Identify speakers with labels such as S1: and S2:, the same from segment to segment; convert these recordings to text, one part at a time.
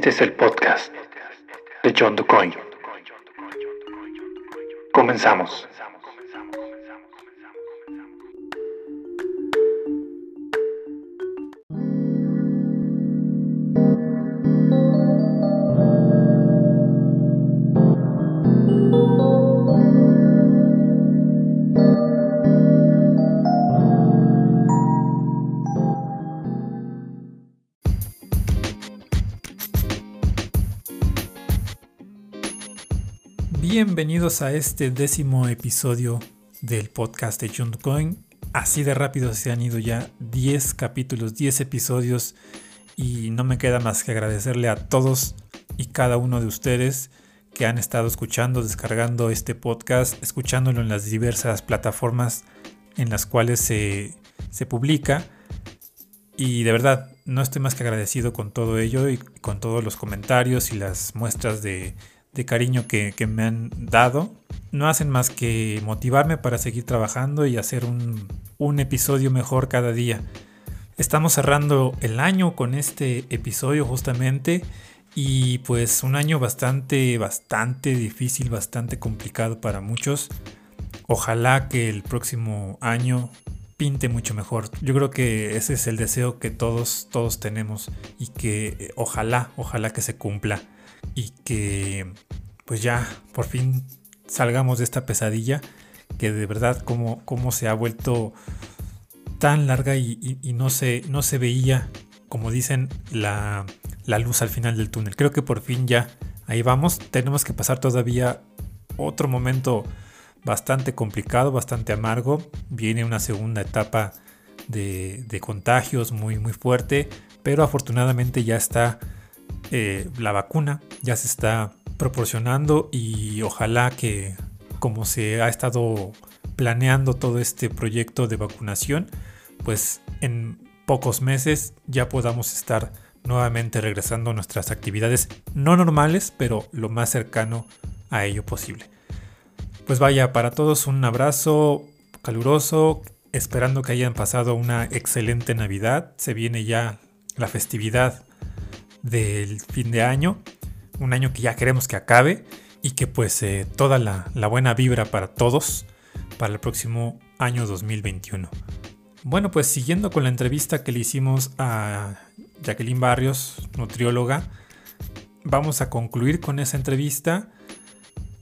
S1: Este es el podcast de John DuCoin. Comenzamos.
S2: Bienvenidos a este décimo episodio del podcast de John Coin. Así de rápido se han ido ya 10 capítulos, 10 episodios y no me queda más que agradecerle a todos y cada uno de ustedes que han estado escuchando, descargando este podcast, escuchándolo en las diversas plataformas en las cuales se, se publica. Y de verdad, no estoy más que agradecido con todo ello y con todos los comentarios y las muestras de, de cariño que, me han dado no hacen más que motivarme para seguir trabajando y hacer un, un, episodio mejor cada día. Estamos cerrando el año con este episodio justamente y pues un año bastante, bastante difícil, bastante complicado para muchos. Ojalá que el próximo año pinte mucho mejor. Yo creo que ese es el deseo que todos, todos tenemos y que eh, ojalá, ojalá que se cumpla y que pues ya por fin salgamos de esta pesadilla que de verdad como, como se ha vuelto tan larga y, no, se, no se veía, como dicen, la, la luz al final del túnel. Creo que por fin ya ahí vamos. Tenemos que pasar todavía otro momento bastante complicado, bastante amargo. Viene una segunda etapa de, de, contagios muy, muy fuerte, pero afortunadamente ya está eh, la vacuna ya se está proporcionando y ojalá que como se ha estado planeando todo este proyecto de vacunación, pues en pocos meses ya podamos estar nuevamente regresando a nuestras actividades no normales, pero lo más cercano a ello posible. Pues vaya, para todos un abrazo caluroso, esperando que hayan pasado una excelente Navidad. Se viene ya la festividad del fin de año, un año que ya queremos que acabe y que pues eh, toda la, buena vibra para todos para el próximo año 2021. Bueno, pues siguiendo con la entrevista que le hicimos a Jacqueline Barrios, nutrióloga, vamos a concluir con esa entrevista.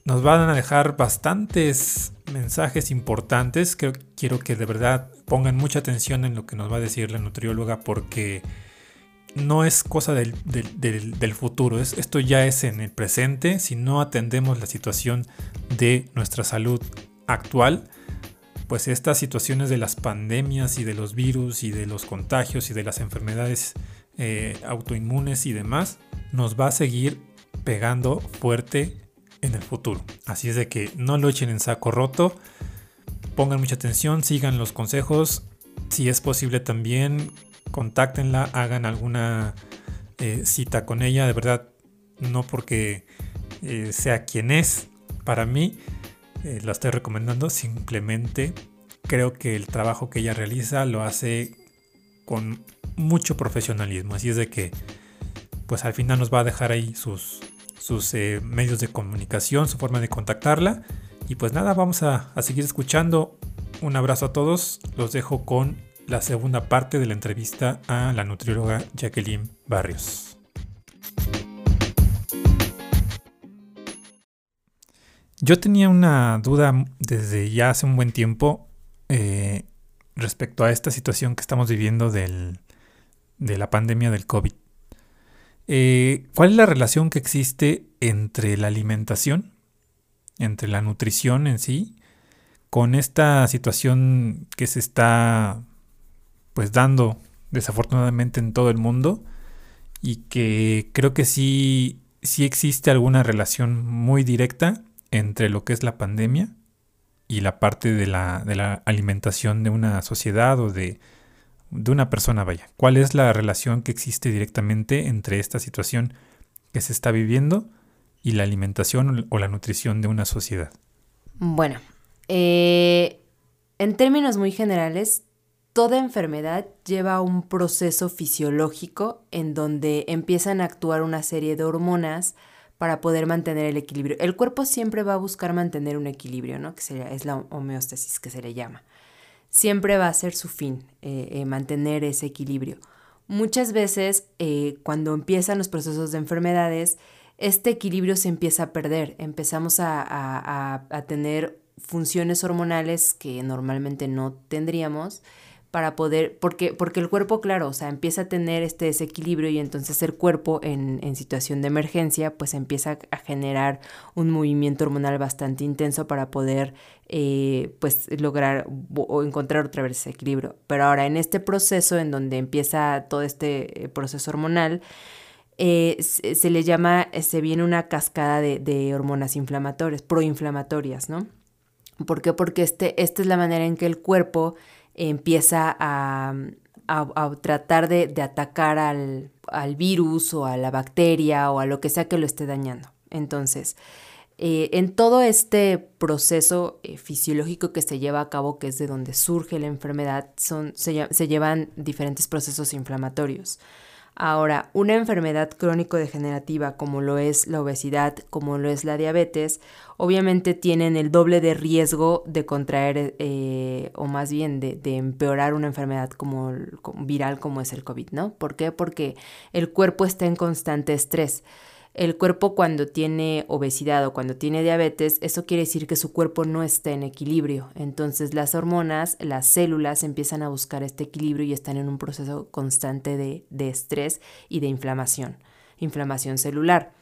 S2: Nos van a dejar bastantes mensajes importantes. que quiero que de verdad pongan mucha atención en lo que nos va a decir la nutrióloga porque no es cosa del, futuro, esto ya es en el presente. Si no atendemos la situación de nuestra salud actual, pues estas situaciones de las pandemias y de los virus y de los contagios y de las enfermedades eh, autoinmunes y demás, nos va a seguir pegando fuerte en el futuro. Así es de que no lo echen en saco roto, pongan mucha atención, sigan los consejos, si es posible también contáctenla, hagan alguna eh, cita con ella, de verdad, no porque eh, sea quien es, para mí, eh, la estoy recomendando, simplemente creo que el trabajo que ella realiza lo hace con mucho profesionalismo, así es de que pues al final nos va a dejar ahí sus, sus medios de comunicación, su forma de contactarla. Y pues nada, vamos a, a seguir escuchando. Un abrazo a todos. Los dejo con la segunda parte de la entrevista a la nutrióloga Jacqueline Barrios. Yo tenía una duda desde ya hace un buen tiempo eh, respecto a esta situación que estamos viviendo de la pandemia del COVID. Eh, ¿Cuál es la relación que existe entre la alimentación, entre la nutrición en sí, con esta situación que se está pues dando desafortunadamente en todo el mundo y que creo que sí, sí existe alguna relación muy directa entre lo que es la pandemia y la parte de la, de la alimentación de una sociedad o de, de una persona, vaya. ¿Cuál es la relación que existe directamente entre esta situación que se está viviendo y la alimentación o la nutrición de una sociedad?
S3: Bueno, eh, en términos muy generales, toda enfermedad lleva un proceso fisiológico en donde empiezan a actuar una serie de hormonas para poder mantener el equilibrio. El cuerpo siempre va a buscar mantener un equilibrio, ¿no? Que sería, es la homeostasis que se le llama. Siempre va a ser su fin, eh, eh, mantener ese equilibrio. Muchas veces, eh, cuando empiezan los procesos de enfermedades, este equilibrio se empieza a perder. Empezamos a, a tener funciones hormonales que normalmente no tendríamos para poder, porque, porque el cuerpo, claro, o sea, empieza a tener este desequilibrio y entonces el cuerpo en, en, situación de emergencia, pues empieza a generar un movimiento hormonal bastante intenso para poder, eh, pues, lograr o encontrar otra vez ese equilibrio. Pero ahora, en este proceso en donde empieza todo este eh, proceso hormonal, eh, se, le llama, se viene una cascada de, de hormonas inflamatorias, proinflamatorias, ¿no? ¿Por qué? Porque este, esta es la manera en que el cuerpo empieza a, tratar de, atacar al, virus o a la bacteria o a lo que sea que lo esté dañando. Entonces, eh, en todo este proceso eh, fisiológico que se lleva a cabo, que es de donde surge la enfermedad, son, se llevan diferentes procesos inflamatorios. Ahora, una enfermedad crónico-degenerativa como lo es la obesidad, como lo es la diabetes, obviamente tienen el doble de riesgo de contraer eh, o más bien de, de, empeorar una enfermedad como, viral como es el COVID, ¿no? ¿Por qué? Porque el cuerpo está en constante estrés el cuerpo cuando tiene obesidad o cuando tiene diabetes, eso quiere decir que su cuerpo no está en equilibrio. Entonces las hormonas, las células empiezan a buscar este equilibrio y están en un proceso constante de, de estrés y de inflamación, inflamación celular.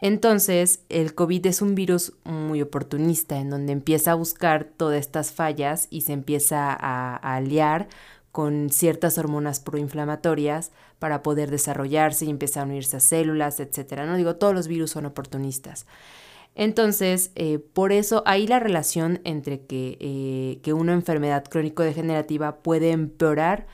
S3: Entonces, el COVID es un virus muy oportunista, en donde empieza a buscar todas estas fallas y se empieza a, a aliar con ciertas hormonas proinflamatorias para poder desarrollarse y empezar a unirse a células, etcétera. No digo, todos los virus son oportunistas. Entonces, eh, por eso hay la relación entre que, eh, que una enfermedad crónico-degenerativa puede empeorar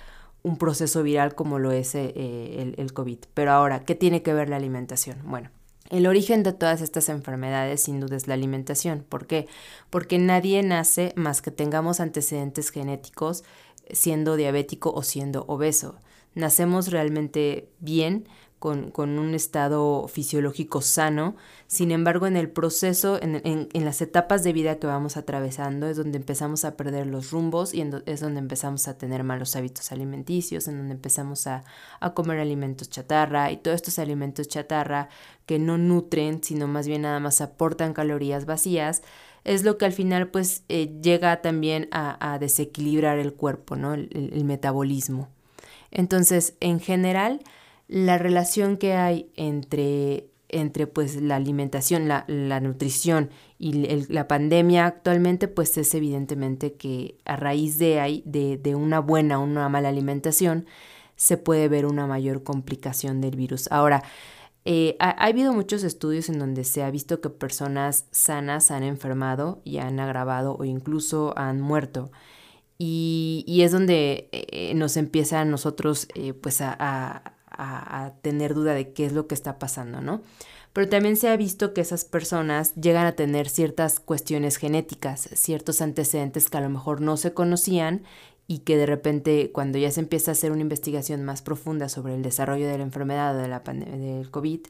S3: un proceso viral como lo es eh, el, el COVID. Pero ahora, ¿qué tiene que ver la alimentación? Bueno, el origen de todas estas enfermedades sin duda es la alimentación. ¿Por qué? Porque nadie nace más que tengamos antecedentes genéticos siendo diabético o siendo obeso. Nacemos realmente bien, con, un estado fisiológico sano, sin embargo en el proceso, en, las etapas de vida que vamos atravesando es donde empezamos a perder los rumbos y es donde empezamos a tener malos hábitos alimenticios, en donde empezamos a, a comer alimentos chatarra y todos estos alimentos chatarra que no nutren, sino más bien nada más aportan calorías vacías, es lo que al final pues eh, llega también a, desequilibrar el cuerpo, ¿no? El, metabolismo. Entonces, en general, la relación que hay entre, entre pues la alimentación, la, nutrición y la pandemia actualmente, pues es evidentemente que a raíz de, de, de una buena o una mala alimentación, se puede ver una mayor complicación del virus. Ahora, eh, ha, habido muchos estudios en donde se ha visto que personas sanas han enfermado y han agravado o incluso han muerto. Y, es donde eh, nos empieza a nosotros eh, pues a, a, tener duda de qué es lo que está pasando, ¿no? Pero también se ha visto que esas personas llegan a tener ciertas cuestiones genéticas, ciertos antecedentes que a lo mejor no se conocían y que de repente cuando ya se empieza a hacer una investigación más profunda sobre el desarrollo de la enfermedad o de la del COVID,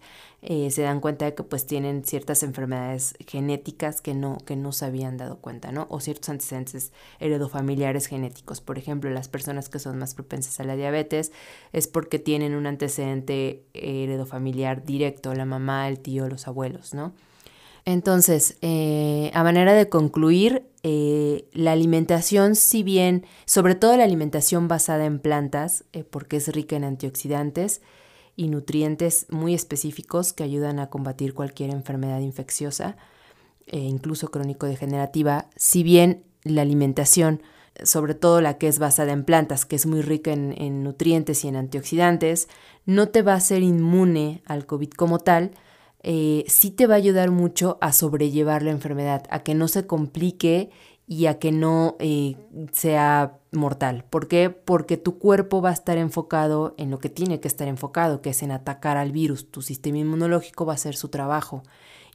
S3: eh, se dan cuenta de que pues tienen ciertas enfermedades genéticas que no, que no se habían dado cuenta, ¿no? O ciertos antecedentes heredofamiliares genéticos. Por ejemplo, las personas que son más propensas a la diabetes es porque tienen un antecedente heredofamiliar directo, la mamá, el tío, los abuelos, ¿no? Entonces, eh, a manera de concluir, eh, la alimentación, si bien, sobre todo la alimentación basada en plantas, eh, porque es rica en antioxidantes y nutrientes muy específicos que ayudan a combatir cualquier enfermedad infecciosa, incluso crónico-degenerativa, si bien la alimentación, sobre todo la que es basada en plantas, que es muy rica en nutrientes y en antioxidantes, no te va a hacer inmune al COVID como tal, eh, sí te va a ayudar mucho a sobrellevar la enfermedad, a que no se complique y a que no eh, sea mortal. ¿Por qué? Porque tu cuerpo va a estar enfocado en lo que tiene que estar enfocado, que es en atacar al virus. Tu sistema inmunológico va a hacer su trabajo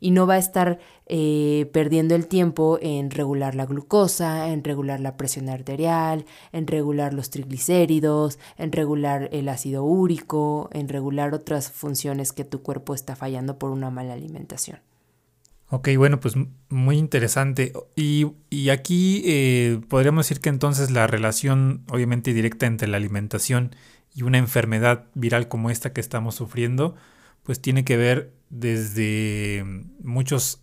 S3: y no va a estar eh, perdiendo el tiempo en regular la glucosa, en regular la presión arterial, en regular los triglicéridos, en regular el ácido úrico, en regular otras funciones que tu cuerpo está fallando por una mala alimentación.
S2: Ok, bueno, pues muy interesante. Y, aquí eh, podríamos decir que entonces la relación obviamente directa entre la alimentación y una enfermedad viral como esta que estamos sufriendo, pues tiene que ver desde muchos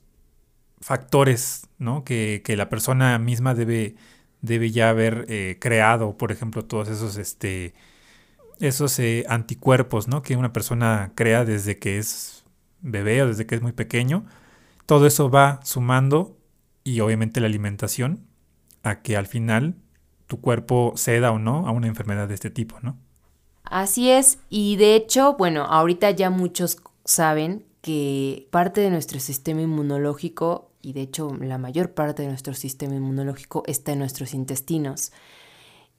S2: factores ¿no? que, la persona misma debe, debe ya haber eh, creado, por ejemplo, todos esos, este, esos eh, anticuerpos ¿no? que una persona crea desde que es bebé o desde que es muy pequeño todo eso va sumando y obviamente la alimentación a que al final tu cuerpo ceda o no a una enfermedad de este tipo, ¿no?
S3: Así es, y de hecho, bueno, ahorita ya muchos saben que parte de nuestro sistema inmunológico, y de hecho la mayor parte de nuestro sistema inmunológico está en nuestros intestinos.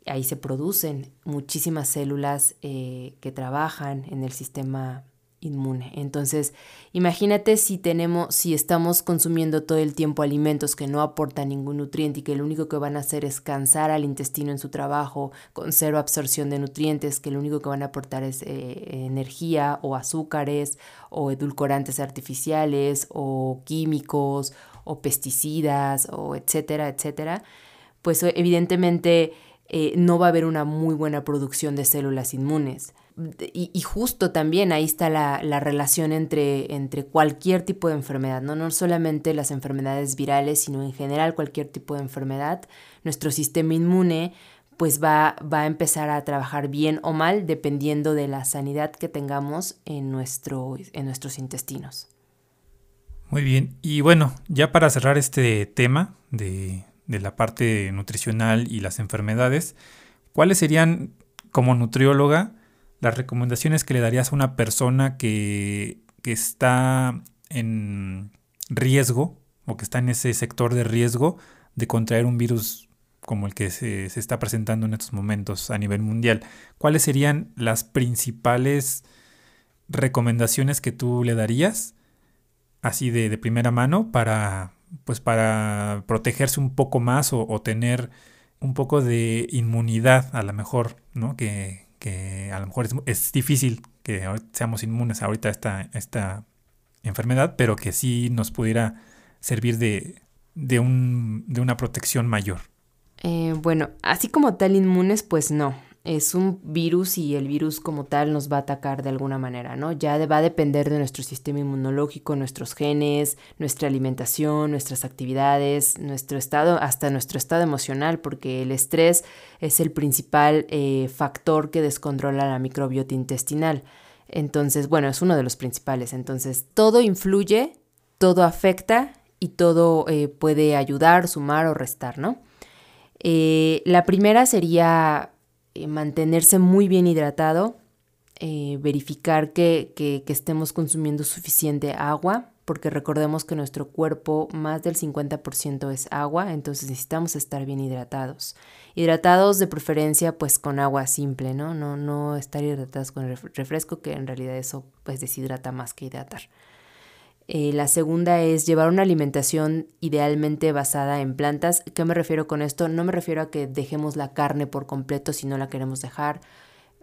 S3: Ahí se producen muchísimas células eh, que trabajan en el sistema inmune. Entonces, imagínate si tenemos, si estamos consumiendo todo el tiempo alimentos que no aportan ningún nutriente y que lo único que van a hacer es cansar al intestino en su trabajo con cero absorción de nutrientes, que lo único que van a aportar es eh, energía o azúcares o edulcorantes artificiales o químicos o pesticidas o etcétera, etcétera, pues evidentemente eh, no va a haber una muy buena producción de células inmunes. Y, justo también ahí está la, relación entre, entre, cualquier tipo de enfermedad, ¿no? no solamente las enfermedades virales, sino en general cualquier tipo de enfermedad. Nuestro sistema inmune pues va, va a empezar a trabajar bien o mal dependiendo de la sanidad que tengamos en, nuestro, en nuestros intestinos.
S2: Muy bien, y bueno, ya para cerrar este tema de, de la parte nutricional y las enfermedades, ¿cuáles serían como nutrióloga las recomendaciones que le darías a una persona que, está en riesgo o que está en ese sector de riesgo de contraer un virus como el que se, está presentando en estos momentos a nivel mundial? ¿Cuáles serían las principales recomendaciones que tú le darías así de, primera mano para, pues para protegerse un poco más o, o, tener un poco de inmunidad a lo mejor, ¿no? Que, que a lo mejor es, difícil que seamos inmunes ahorita a esta, esta enfermedad, pero que sí nos pudiera servir de, de, un, de una protección mayor.
S3: Eh, bueno, así como tal inmunes, pues no es un virus y el virus como tal nos va a atacar de alguna manera, ¿no? Ya va a depender de nuestro sistema inmunológico, nuestros genes, nuestra alimentación, nuestras actividades, nuestro estado, hasta nuestro estado emocional, porque el estrés es el principal eh, factor que descontrola la microbiota intestinal. Entonces, bueno, es uno de los principales. Entonces, todo influye, todo afecta y todo eh, puede ayudar, sumar o restar, ¿no? Eh, la primera sería eh, mantenerse muy bien hidratado, eh, verificar que, que, estemos consumiendo suficiente agua, porque recordemos que nuestro cuerpo más del 50% es agua, entonces necesitamos estar bien hidratados. Hidratados de preferencia pues con agua simple, ¿no? No, no estar hidratados con refresco, que en realidad eso pues deshidrata más que hidratar. Eh, la segunda es llevar una alimentación idealmente basada en plantas. ¿Qué me refiero con esto? No me refiero a que dejemos la carne por completo si no la queremos dejar,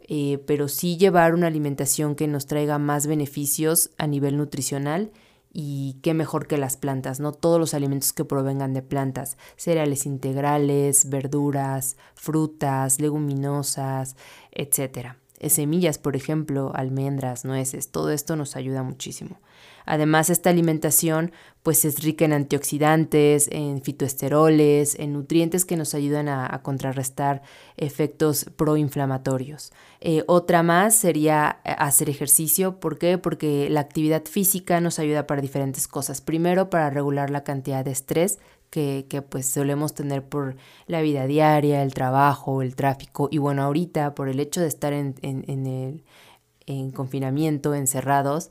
S3: eh, pero sí llevar una alimentación que nos traiga más beneficios a nivel nutricional y qué mejor que las plantas, ¿no? Todos los alimentos que provengan de plantas, cereales integrales, verduras, frutas, leguminosas, etcétera. Semillas, por ejemplo, almendras, nueces, todo esto nos ayuda muchísimo. Además, esta alimentación pues es rica en antioxidantes, en fitoesteroles, en nutrientes que nos ayudan a, contrarrestar efectos proinflamatorios. Eh, otra más sería eh, hacer ejercicio. ¿Por qué? Porque la actividad física nos ayuda para diferentes cosas. Primero, para regular la cantidad de estrés que, pues solemos tener por la vida diaria, el trabajo, el tráfico. Y bueno, ahorita por el hecho de estar en, en, el, en confinamiento, encerrados,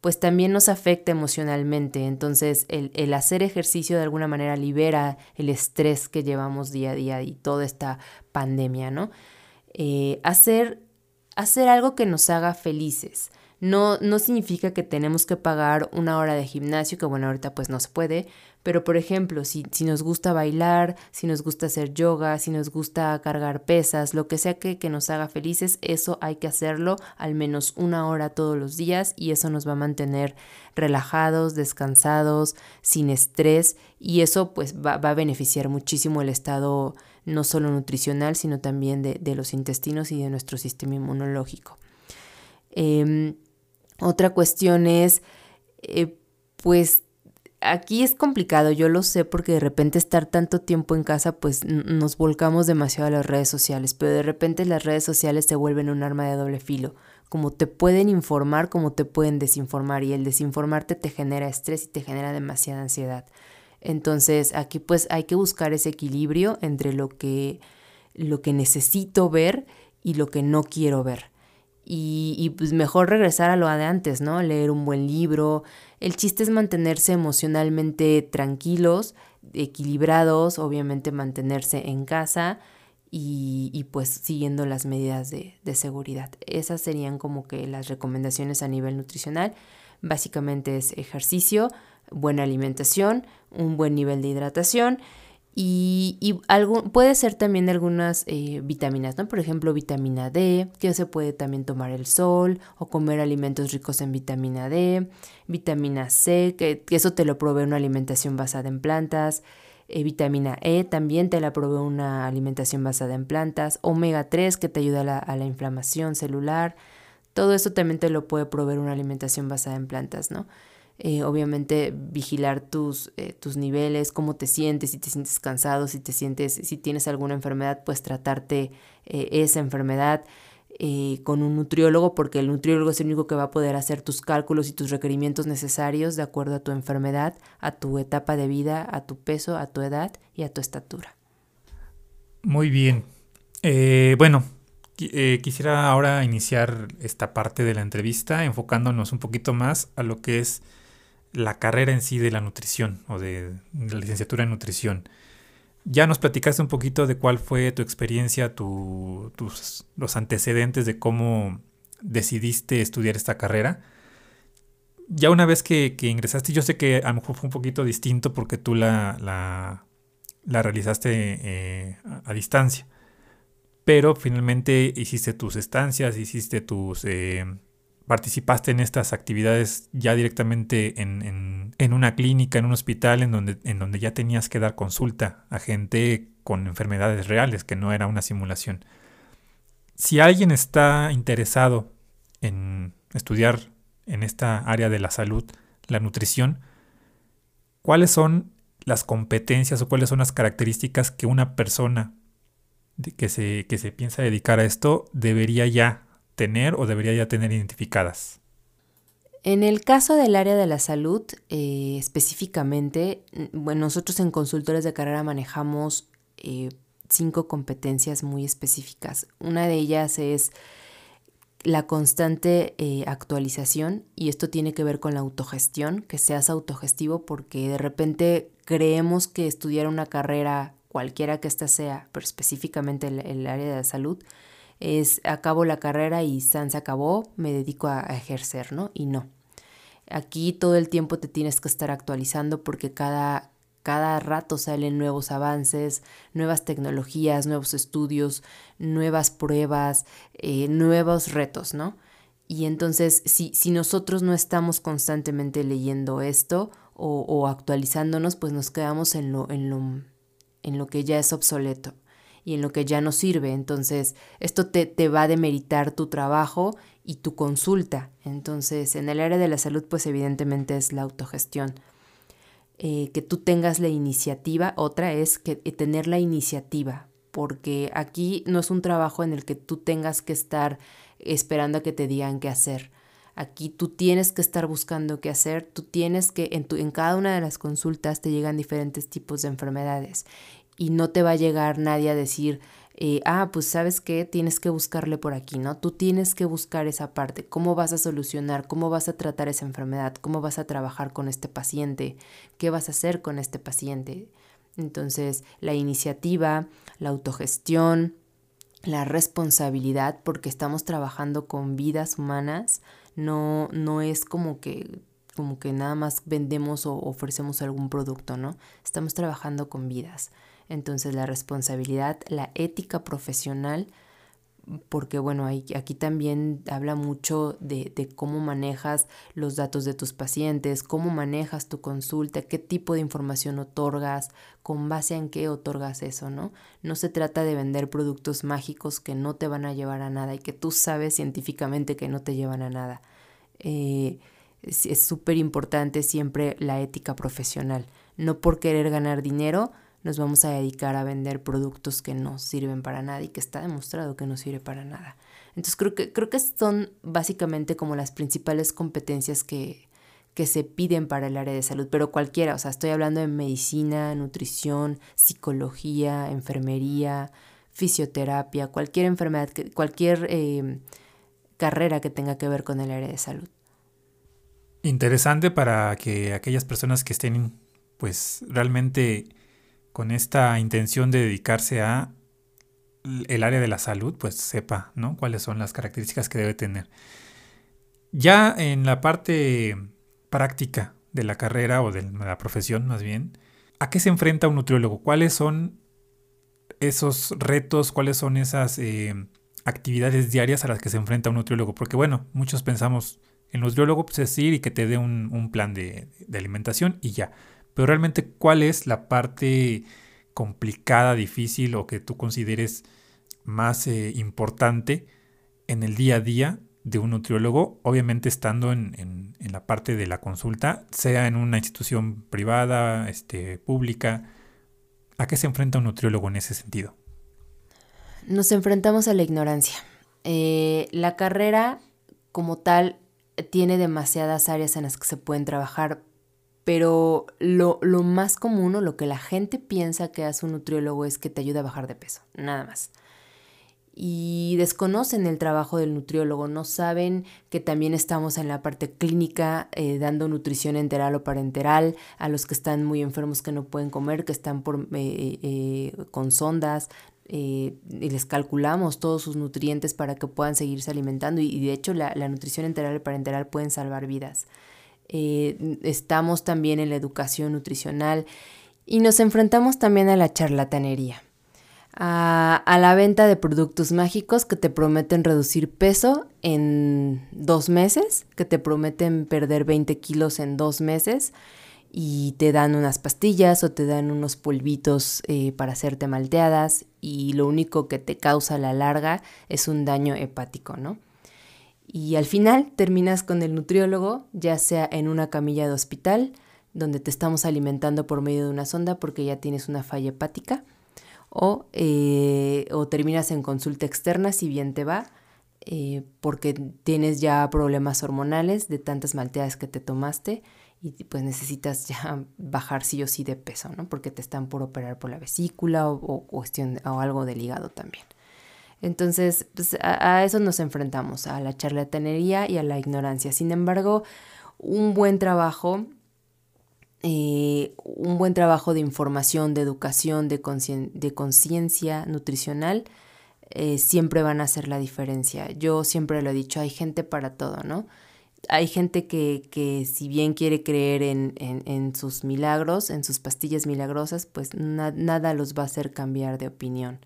S3: pues también nos afecta emocionalmente. Entonces el, hacer ejercicio de alguna manera libera el estrés que llevamos día a día y toda esta pandemia, ¿no? Eh, hacer, hacer algo que nos haga felices. No, no significa que tenemos que pagar una hora de gimnasio, que bueno, ahorita pues no se puede, pero por ejemplo, si, si nos gusta bailar, si nos gusta hacer yoga, si nos gusta cargar pesas, lo que sea que, que nos haga felices, eso hay que hacerlo al menos una hora todos los días y eso nos va a mantener relajados, descansados, sin estrés y eso pues va, va a beneficiar muchísimo el estado no solo nutricional, sino también de, de los intestinos y de nuestro sistema inmunológico. Eh, otra cuestión es, eh, pues aquí es complicado, yo lo sé porque de repente estar tanto tiempo en casa pues nos volcamos demasiado a las redes sociales, pero de repente las redes sociales se vuelven un arma de doble filo, como te pueden informar, como te pueden desinformar y el desinformarte te genera estrés y te genera demasiada ansiedad. Entonces aquí pues hay que buscar ese equilibrio entre lo que, lo que necesito ver y lo que no quiero ver. Y, y, pues mejor regresar a lo de antes, ¿no? Leer un buen libro. El chiste es mantenerse emocionalmente tranquilos, equilibrados, obviamente mantenerse en casa y, y pues siguiendo las medidas de, de, seguridad. Esas serían como que las recomendaciones a nivel nutricional. Básicamente es ejercicio, buena alimentación, un buen nivel de hidratación y, puede ser también algunas eh, vitaminas, ¿no? Por ejemplo, vitamina D, que se puede también tomar el sol o comer alimentos ricos en vitamina D, vitamina C, que, que eso te lo provee una alimentación basada en plantas, eh, vitamina E también te la provee una alimentación basada en plantas, omega 3 que te ayuda a la, a la inflamación celular, todo eso también te lo puede proveer una alimentación basada en plantas, ¿no? Eh, obviamente vigilar tus, eh, tus niveles, cómo te sientes, si te sientes cansado, si te sientes, si tienes alguna enfermedad, pues tratarte eh, esa enfermedad con un nutriólogo, porque el nutriólogo es el único que va a poder hacer tus cálculos y tus requerimientos necesarios de acuerdo a tu enfermedad, a tu etapa de vida, a tu peso, a tu edad y a tu estatura.
S2: Muy bien. bueno, quisiera ahora iniciar esta parte de la entrevista enfocándonos un poquito más a lo que es la carrera en sí de la nutrición o de, la licenciatura en nutrición. Ya nos platicaste un poquito de cuál fue tu experiencia, tu, tus, los antecedentes de cómo decidiste estudiar esta carrera. Ya una vez que, que, ingresaste, yo sé que a lo mejor fue un poquito distinto porque tú la, la, la realizaste eh, a, a, distancia, pero finalmente hiciste tus estancias, hiciste tus... Eh, participaste en estas actividades ya directamente en, en, una clínica, en un hospital, en donde, en donde ya tenías que dar consulta a gente con enfermedades reales, que no era una simulación. Si alguien está interesado en estudiar en esta área de la salud, la nutrición, ¿cuáles son las competencias o cuáles son las características que una persona que se, que se piensa dedicar a esto debería ya tener o debería ya tener identificadas?
S3: En el caso del área de la salud, eh, específicamente, bueno, nosotros en consultores de carrera manejamos eh, cinco competencias muy específicas. Una de ellas es la constante eh, actualización y esto tiene que ver con la autogestión, que seas autogestivo porque de repente creemos que estudiar una carrera, cualquiera que ésta sea, pero específicamente el área de la salud, es acabo la carrera y San se acabó, me dedico a, ejercer, ¿no? Y no. Aquí todo el tiempo te tienes que estar actualizando porque cada, cada rato salen nuevos avances, nuevas tecnologías, nuevos estudios, nuevas pruebas, eh, nuevos retos, ¿no? Y entonces, si, si nosotros no estamos constantemente leyendo esto o, o actualizándonos, pues nos quedamos en lo, en, lo, en lo que ya es obsoleto y en lo que ya no sirve. Entonces, esto te, te va a demeritar tu trabajo y tu consulta. Entonces, en el área de la salud, pues evidentemente es la autogestión. Eh, que tú tengas la iniciativa, otra es que eh, tener la iniciativa, porque aquí no es un trabajo en el que tú tengas que estar esperando a que te digan qué hacer. Aquí tú tienes que estar buscando qué hacer, tú tienes que, en, tu, en cada una de las consultas te llegan diferentes tipos de enfermedades y no te va a llegar nadie a decir, eh, ah, pues sabes qué, tienes que buscarle por aquí, ¿no? Tú tienes que buscar esa parte, cómo vas a solucionar, cómo vas a tratar esa enfermedad, cómo vas a trabajar con este paciente, qué vas a hacer con este paciente. Entonces, la iniciativa, la autogestión, la responsabilidad, porque estamos trabajando con vidas humanas, No, no es como que como que nada más vendemos o ofrecemos algún producto, ¿no? Estamos trabajando con vidas. Entonces la responsabilidad, la ética profesional, porque bueno, aquí también habla mucho de, de, cómo manejas los datos de tus pacientes, cómo manejas tu consulta, qué tipo de información otorgas, con base en qué otorgas eso, ¿no? No se trata de vender productos mágicos que no te van a llevar a nada y que tú sabes científicamente que no te llevan a nada. Eh, es súper importante siempre la ética profesional. No por querer ganar dinero nos vamos a dedicar a vender productos que no sirven para nada y que está demostrado que no sirve para nada. Entonces creo que, creo que son básicamente como las principales competencias que, que se piden para el área de salud, pero cualquiera, o sea, estoy hablando de medicina, nutrición, psicología, enfermería, fisioterapia, cualquier enfermedad, cualquier eh, carrera que tenga que ver con el área de salud.
S2: Interesante para que aquellas personas que estén pues realmente con esta intención de dedicarse a el área de la salud, pues sepa, ¿no? Cuáles son las características que debe tener. Ya en la parte práctica de la carrera o de la profesión más bien, ¿a qué se enfrenta un nutriólogo? ¿Cuáles son esos retos? ¿Cuáles son esas eh, actividades diarias a las que se enfrenta un nutriólogo? Porque bueno, muchos pensamos, el nutriólogo pues, es ir y que te dé un, plan de, alimentación y ya. Pero realmente, ¿cuál es la parte complicada, difícil o que tú consideres más eh, importante en el día a día de un nutriólogo? Obviamente estando en, la parte de la consulta, sea en una institución privada, este, pública. ¿A qué se enfrenta un nutriólogo en ese sentido?
S3: Nos enfrentamos a la ignorancia. Eh, la carrera como tal tiene demasiadas áreas en las que se pueden trabajar, pero lo, más común o lo que la gente piensa que hace un nutriólogo es que te ayuda a bajar de peso, nada más. Y desconocen el trabajo del nutriólogo, no saben que también estamos en la parte clínica eh, dando nutrición enteral o parenteral a los que están muy enfermos que no pueden comer, que están por, eh, eh, con sondas, y les calculamos todos sus nutrientes para que puedan seguirse alimentando y, de hecho la, nutrición enteral y parenteral pueden salvar vidas. Eh, estamos también en la educación nutricional y nos enfrentamos también a la charlatanería, a, la venta de productos mágicos que te prometen reducir peso en dos meses, que te prometen perder 20 kilos en dos meses y te dan unas pastillas o te dan unos polvitos eh, para hacerte malteadas y lo único que te causa a la larga es un daño hepático, ¿no? Y al final terminas con el nutriólogo, ya sea en una camilla de hospital, donde te estamos alimentando por medio de una sonda porque ya tienes una falla hepática, o, eh, o terminas en consulta externa si bien te va, eh, porque tienes ya problemas hormonales de tantas malteadas que te tomaste y pues necesitas ya bajar sí o sí de peso, ¿no? Porque te están por operar por la vesícula o, cuestión o algo del hígado también. Entonces, pues a, eso nos enfrentamos, a la charlatanería y a la ignorancia. Sin embargo, un buen trabajo, eh, un buen trabajo de información, de educación, de conciencia nutricional, eh, siempre van a hacer la diferencia. Yo siempre lo he dicho, hay gente para todo, ¿no? hay gente que, que si bien quiere creer en, en, sus milagros, en sus pastillas milagrosas, pues nada los va a hacer cambiar de opinión.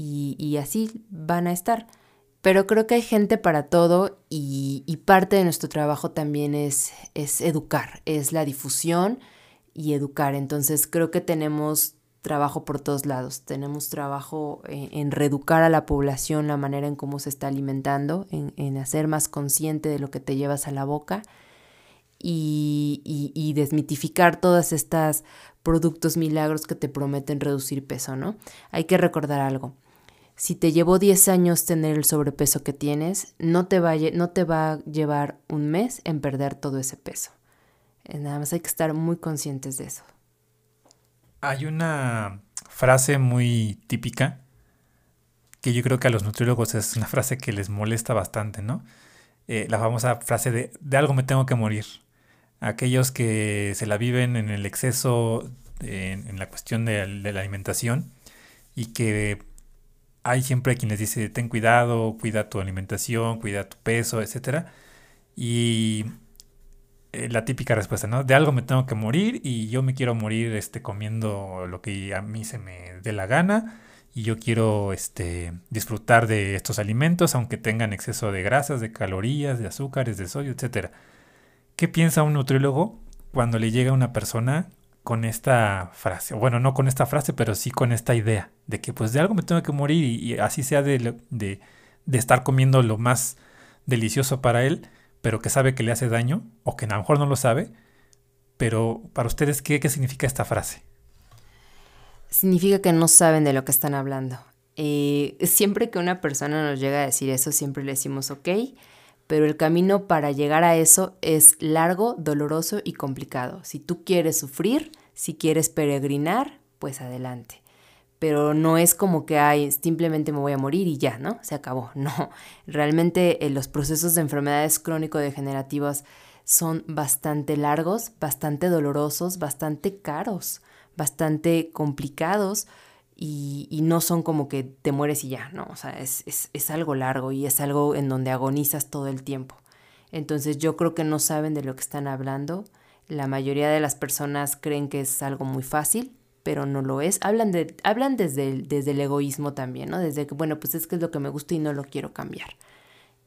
S3: Y, y, así van a estar. Pero creo que hay gente para todo y, y parte de nuestro trabajo también es, educar, es la difusión y educar. Entonces creo que tenemos trabajo por todos lados. Tenemos trabajo en, reeducar a la población la manera en cómo se está alimentando, en, hacer más consciente de lo que te llevas a la boca y, desmitificar todas estas productos milagros que te prometen reducir peso, ¿no? Hay que recordar algo. Si te llevó 10 años tener el sobrepeso que tienes, no te va, no te va a llevar un mes en perder todo ese peso. Eh, nada más hay que estar muy conscientes de eso.
S2: Hay una frase muy típica que yo creo que a los nutriólogos es una frase que les molesta bastante, ¿no? Eh, la famosa frase de, de algo me tengo que morir. Aquellos que se la viven en el exceso, en, la cuestión de, la alimentación, y que hay siempre quien les dice, ten cuidado, cuida tu alimentación, cuida tu peso, etc. Y eh, la típica respuesta, ¿no? De algo me tengo que morir y yo me quiero morir este, comiendo lo que a mí se me dé la gana y yo quiero este, disfrutar de estos alimentos aunque tengan exceso de grasas, de calorías, de azúcares, de sodio, etc. ¿Qué piensa un nutriólogo cuando le llega a una persona con esta frase? Bueno, no con esta frase, pero sí con esta idea de que pues de algo me tengo que morir y, así sea de, de, de estar comiendo lo más delicioso para él pero que sabe que le hace daño, o que a lo mejor no lo sabe, pero para ustedes, ¿qué, qué significa esta frase?
S3: Significa que no saben de lo que están hablando. Eh, siempre que una persona nos llega a decir eso, siempre le decimos, ok, pero el camino para llegar a eso es largo, doloroso y complicado. Si tú quieres sufrir, si quieres peregrinar, pues adelante pero no es como que hay simplemente me voy a morir y ya, ¿no? Se acabó. No, realmente eh, los procesos de enfermedades crónico-degenerativas son bastante largos, bastante dolorosos, bastante caros, bastante complicados y, no son como que te mueres y ya, ¿no? O sea, es, es algo largo y es algo en donde agonizas todo el tiempo. Entonces yo creo que no saben de lo que están hablando. La mayoría de las personas creen que es algo muy fácil pero no lo es. Hablan, de, hablan desde, el, desde el egoísmo también, ¿no? Desde que, bueno, pues es que es lo que me gusta y no lo quiero cambiar.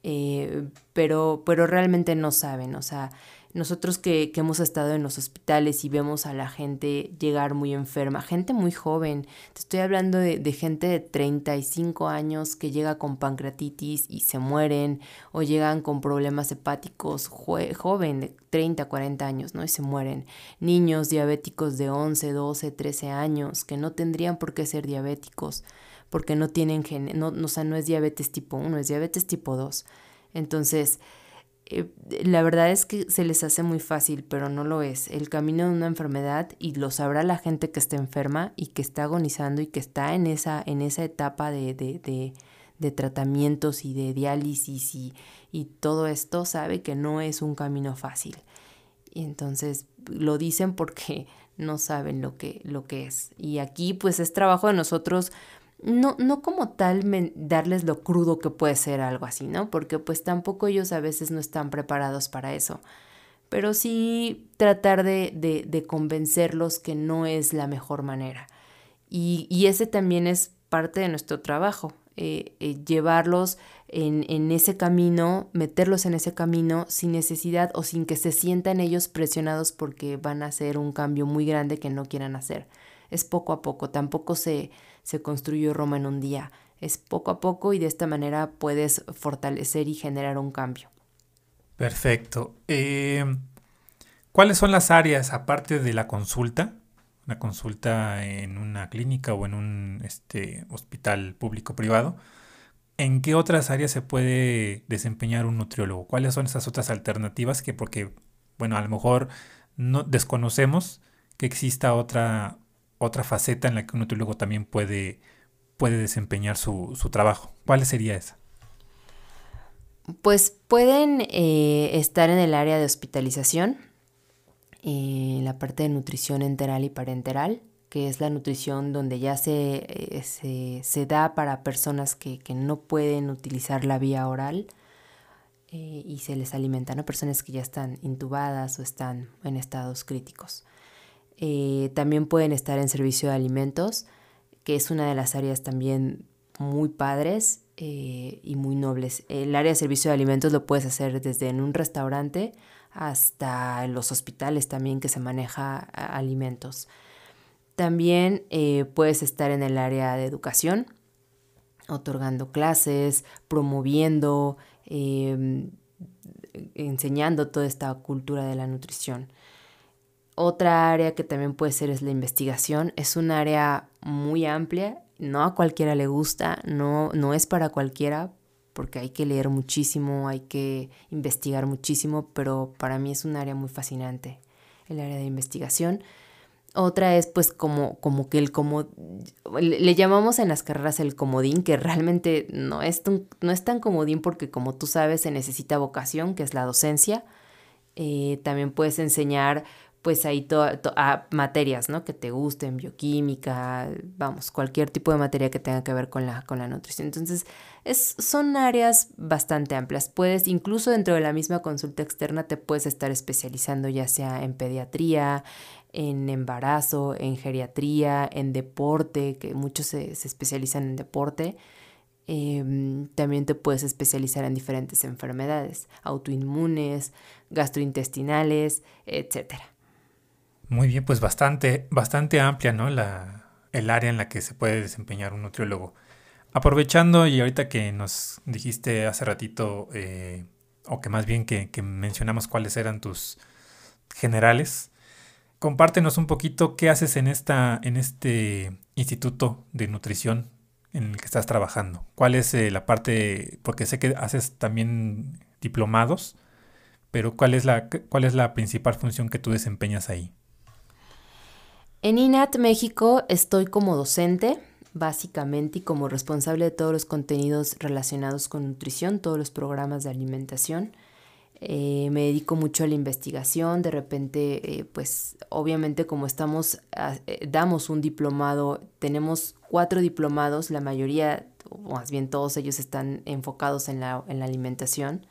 S3: Eh, pero, pero realmente no saben, o sea, nosotros que, hemos estado en los hospitales y vemos a la gente llegar muy enferma, gente muy joven, te estoy hablando de, gente de 35 años que llega con pancreatitis y se mueren, o llegan con problemas hepáticos joven, de 30, 40 años, ¿no? Y se mueren. Niños diabéticos de 11, 12, 13 años que no tendrían por qué ser diabéticos porque no tienen gen, no, o sea, no es diabetes tipo 1, es diabetes tipo 2. Entonces, eh, la verdad es que se les hace muy fácil, pero no lo es. El camino de una enfermedad, y lo sabrá la gente que está enferma y que está agonizando y que está en esa, en esa etapa de, de, de, tratamientos y de diálisis y, y todo esto, sabe que no es un camino fácil. Y entonces lo dicen porque no saben lo que, lo que es. Y aquí pues es trabajo de nosotros no, no como tal darles lo crudo que puede ser algo así, ¿no? Porque pues tampoco ellos a veces no están preparados para eso. Pero sí tratar de, de, convencerlos que no es la mejor manera. Y, y, ese también es parte de nuestro trabajo, eh, eh, llevarlos en, en, ese camino, meterlos en ese camino sin necesidad o sin que se sientan ellos presionados porque van a hacer un cambio muy grande que no quieran hacer. Es poco a poco, tampoco se, se construyó Roma en un día. Es poco a poco y de esta manera puedes fortalecer y generar un cambio.
S2: Perfecto. Eh, ¿Cuáles son las áreas, aparte de la consulta, una consulta en una clínica o en un este, hospital público-privado, ¿en qué otras áreas se puede desempeñar un nutriólogo? ¿Cuáles son esas otras alternativas que, porque, bueno, a lo mejor no desconocemos que exista otra, otra faceta en la que un nutriólogo también puede, puede desempeñar su, trabajo. ¿Cuál sería esa?
S3: Pues pueden eh, estar en el área de hospitalización, eh, la parte de nutrición enteral y parenteral, que es la nutrición donde ya se, eh, se, da para personas que, no pueden utilizar la vía oral y se les alimenta, ¿no? Personas que ya están intubadas o están en estados críticos. Eh, también pueden estar en servicio de alimentos, que es una de las áreas también muy padres eh, y muy nobles. El área de servicio de alimentos lo puedes hacer desde en un restaurante hasta en los hospitales también que se maneja alimentos. También eh, puedes estar en el área de educación, otorgando clases, promoviendo, em, enseñando toda esta cultura de la nutrición. Otra área que también puede ser es la investigación. Es un área muy amplia, no a cualquiera le gusta, no, no es para cualquiera porque hay que leer muchísimo, hay que investigar muchísimo, pero para mí es un área muy fascinante, el área de investigación. Otra es pues como, como que el como le llamamos en las carreras el comodín, que realmente no es, no es tan comodín porque como tú sabes se necesita vocación, que es la docencia. Eh, también puedes enseñar pues ahí a materias, ¿no? Que te gusten, bioquímica, vamos, cualquier tipo de materia que tenga que ver con la, con la nutrición. Entonces, es, son áreas bastante amplias. Puedes, incluso dentro de la misma consulta externa, te puedes estar especializando ya sea en pediatría, en embarazo, en geriatría, en deporte, que muchos se, especializan en deporte. Em, también te puedes especializar en diferentes enfermedades, autoinmunes, gastrointestinales, etcétera.
S2: Muy bien, pues bastante, bastante amplia, ¿no? La, el área en la que se puede desempeñar un nutriólogo. Aprovechando y ahorita que nos dijiste hace ratito, eh, o que más bien que, mencionamos cuáles eran tus generales, compártenos un poquito qué haces en, esta, en este instituto de nutrición en el que estás trabajando. ¿Cuál es eh, la parte, porque sé que haces también diplomados, pero cuál es la, cuál es la principal función que tú desempeñas ahí?
S3: En INAT México estoy como docente, básicamente, y como responsable de todos los contenidos relacionados con nutrición, todos los programas de alimentación. Eh, me dedico mucho a la investigación, de repente, eh, pues obviamente como estamos, ah, eh, damos un diplomado, tenemos cuatro diplomados, la mayoría, o más bien todos ellos están enfocados en la, en la alimentación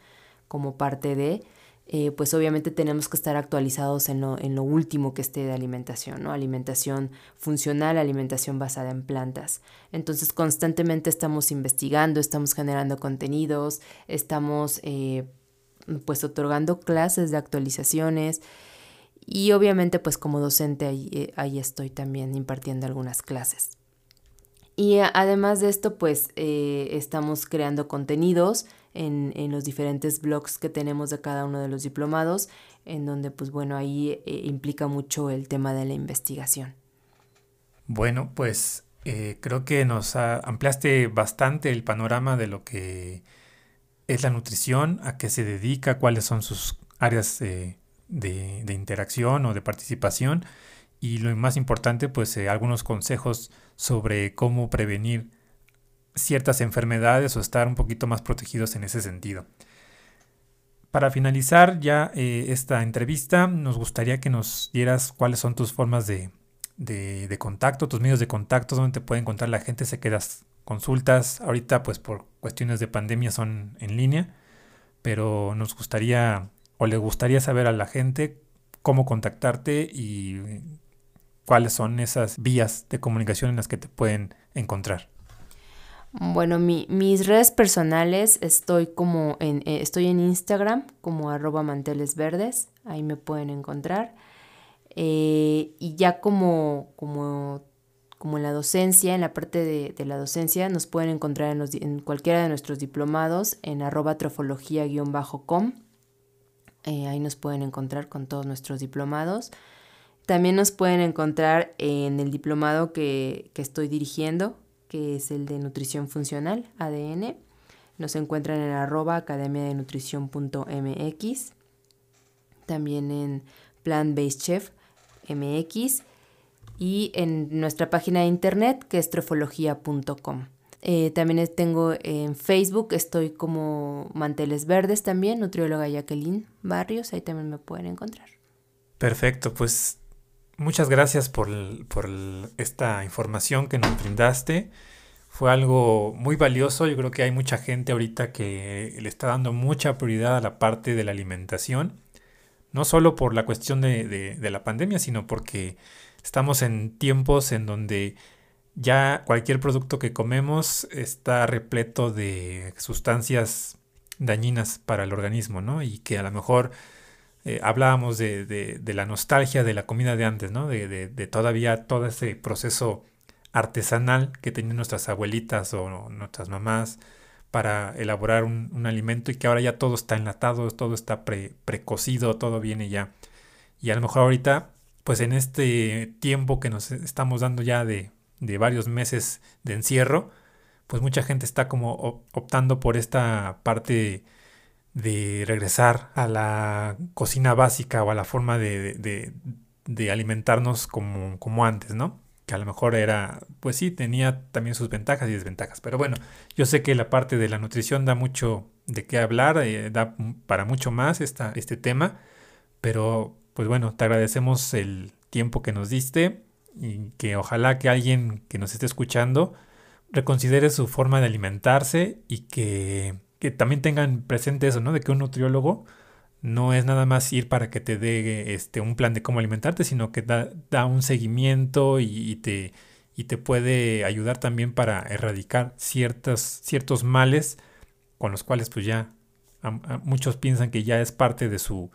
S3: como parte de... Eh, pues obviamente tenemos que estar actualizados en lo, en lo, último que esté de alimentación, ¿no? Alimentación funcional, alimentación basada en plantas. Entonces constantemente estamos investigando, estamos generando contenidos, estamos eh, pues otorgando clases de actualizaciones y obviamente pues como docente ahí, eh, ahí estoy también impartiendo algunas clases. Y además de esto pues estamos creando contenidos en, en, los diferentes blogs que tenemos de cada uno de los diplomados, en donde pues bueno, ahí eh, implica mucho el tema de la investigación.
S2: Bueno, pues eh, creo que nos ampliaste bastante el panorama de lo que es la nutrición, a qué se dedica, cuáles son sus áreas de, de, interacción o de participación y lo más importante, pues eh, algunos consejos sobre cómo prevenir ciertas enfermedades o estar un poquito más protegidos en ese sentido. Para finalizar ya eh, esta entrevista, nos gustaría que nos dieras cuáles son tus formas de, de, contacto, tus medios de contacto, donde te puede encontrar la gente, se quedas consultas, ahorita pues por cuestiones de pandemia son en línea, pero nos gustaría o le gustaría saber a la gente cómo contactarte y cuáles son esas vías de comunicación en las que te pueden encontrar.
S3: Bueno, mis redes personales estoy como en, eh, estoy en Instagram como arroba manteles verdes, ahí me pueden encontrar. Eh, y ya como, como, como en la docencia, en la parte de, la docencia, nos pueden encontrar en, cualquiera de nuestros diplomados en arroba trofología-com. Eh, ahí nos pueden encontrar con todos nuestros diplomados. También nos pueden encontrar en el diplomado que, que estoy dirigiendo, que es el de nutrición funcional, ADN. Nos encuentran en arroba academia de nutrición.mx, también en Plant Based Chef MX y en nuestra página de internet que es trofología.com. Eh, también tengo en Facebook, estoy como Manteles Verdes también, nutrióloga Jacqueline Barrios, ahí también me pueden encontrar.
S2: Perfecto, pues muchas gracias por, esta información que nos brindaste. Fue algo muy valioso. Yo creo que hay mucha gente ahorita que le está dando mucha prioridad a la parte de la alimentación. No solo por la cuestión de, la pandemia, sino porque estamos en tiempos en donde ya cualquier producto que comemos está repleto de sustancias dañinas para el organismo, ¿no? Y que a lo mejor eh, hablábamos de, de, la nostalgia de la comida de antes, ¿no? De, de, todavía todo ese proceso artesanal que tenían nuestras abuelitas o nuestras mamás para elaborar un, alimento y que ahora ya todo está enlatado, todo está pre, precocido, todo viene ya. Y a lo mejor ahorita, pues en este tiempo que nos estamos dando ya de, de varios meses de encierro, pues mucha gente está como optando por esta parte de regresar a la cocina básica o a la forma de, alimentarnos como, como, antes, ¿no? Que a lo mejor era, pues sí, tenía también sus ventajas y desventajas. Pero bueno, yo sé que la parte de la nutrición da mucho de qué hablar, eh, da para mucho más esta, este tema, pero pues bueno, te agradecemos el tiempo que nos diste y que ojalá que alguien que nos esté escuchando reconsidere su forma de alimentarse y que, que también tengan presente eso, ¿no? De que un nutriólogo no es nada más ir para que te dé este, un plan de cómo alimentarte, sino que da, da un seguimiento y, te, y te puede ayudar también para erradicar ciertos, ciertos males con los cuales pues ya muchos piensan que ya es parte de su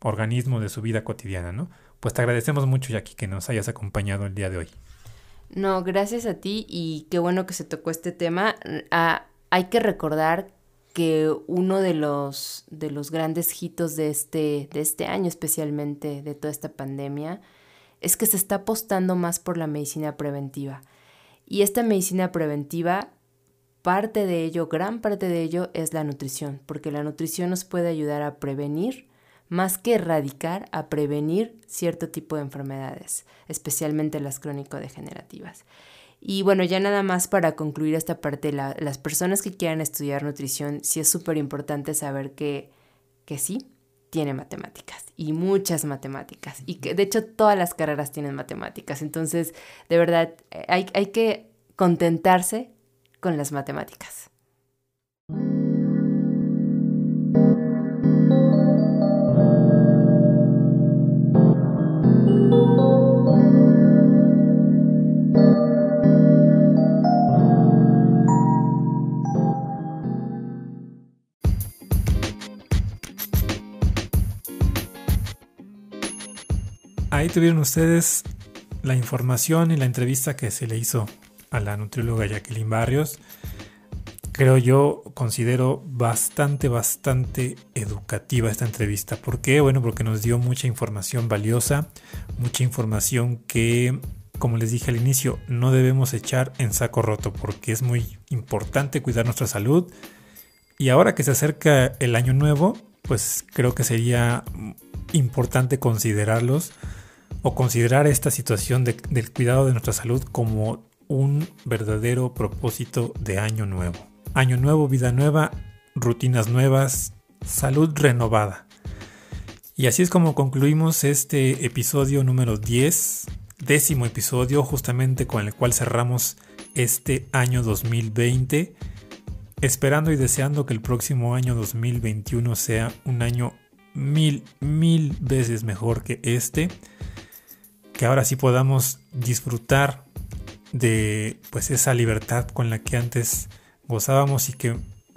S2: organismo, de su vida cotidiana, ¿no? Pues te agradecemos mucho, Jackie, que nos hayas acompañado el día de hoy.
S3: No, gracias a ti y qué bueno que se tocó este tema. Ah, hay que recordar que uno de los, de los grandes hitos de este, de este año, especialmente de toda esta pandemia, es que se está apostando más por la medicina preventiva. Y esta medicina preventiva, parte de ello, gran parte de ello es la nutrición, porque la nutrición nos puede ayudar a prevenir, más que erradicar, a prevenir cierto tipo de enfermedades, especialmente las crónico-degenerativas. Y bueno, ya nada más para concluir esta parte, las personas que quieran estudiar nutrición, sí es súper importante saber que, que sí, tiene matemáticas y muchas matemáticas. Y que de hecho todas las carreras tienen matemáticas. Entonces, de verdad, hay, hay que contentarse con las matemáticas.
S2: Ahí tuvieron ustedes la información y la entrevista que se le hizo a la nutrióloga Jacqueline Barrios. Creo yo, considero bastante, bastante educativa esta entrevista. ¿Por qué? Bueno, porque nos dio mucha información valiosa, mucha información que, como les dije al inicio, no debemos echar en saco roto, porque es muy importante cuidar nuestra salud. Y ahora que se acerca el año nuevo, pues creo que sería importante considerarlos o considerar esta situación del cuidado de nuestra salud como un verdadero propósito de año nuevo. Año nuevo, vida nueva, rutinas nuevas, salud renovada. Y así es como concluimos este episodio número 10, décimo episodio justamente con el cual cerramos este año 2020, esperando y deseando que el próximo año 2021 sea un año mil, mil veces mejor que este que ahora sí podamos disfrutar de pues esa libertad con la que antes gozábamos y que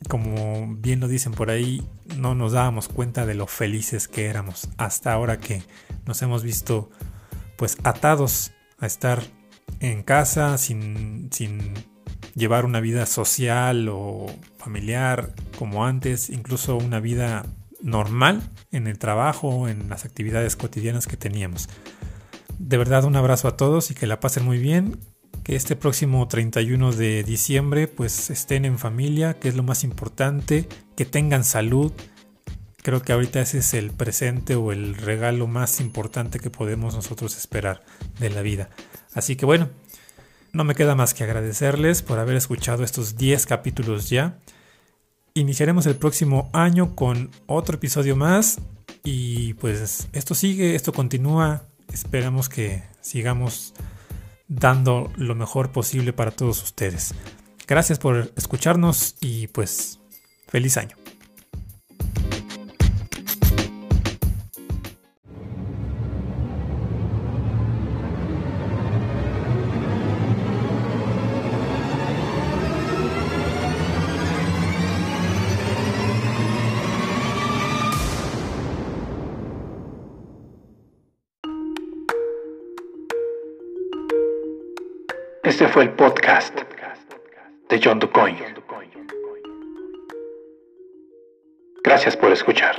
S2: como bien lo dicen por ahí no nos dábamos cuenta de lo felices que éramos hasta ahora que nos hemos visto pues atados a estar en casa sin, sin llevar una vida social o familiar como antes, incluso una vida normal en el trabajo, en las actividades cotidianas que teníamos. De verdad un abrazo a todos y que la pasen muy bien. Que este próximo 31 de diciembre pues estén en familia, que es lo más importante, que tengan salud. Creo que ahorita ese es el presente o el regalo más importante que podemos nosotros esperar de la vida. Así que bueno, no me queda más que agradecerles por haber escuchado estos 10 capítulos ya. Iniciaremos el próximo año con otro episodio más y pues esto sigue, esto continúa esperamos que sigamos dando lo mejor posible para todos ustedes. Gracias por escucharnos y pues feliz año.
S1: Este fue el podcast de John DuCoin. Gracias por escuchar.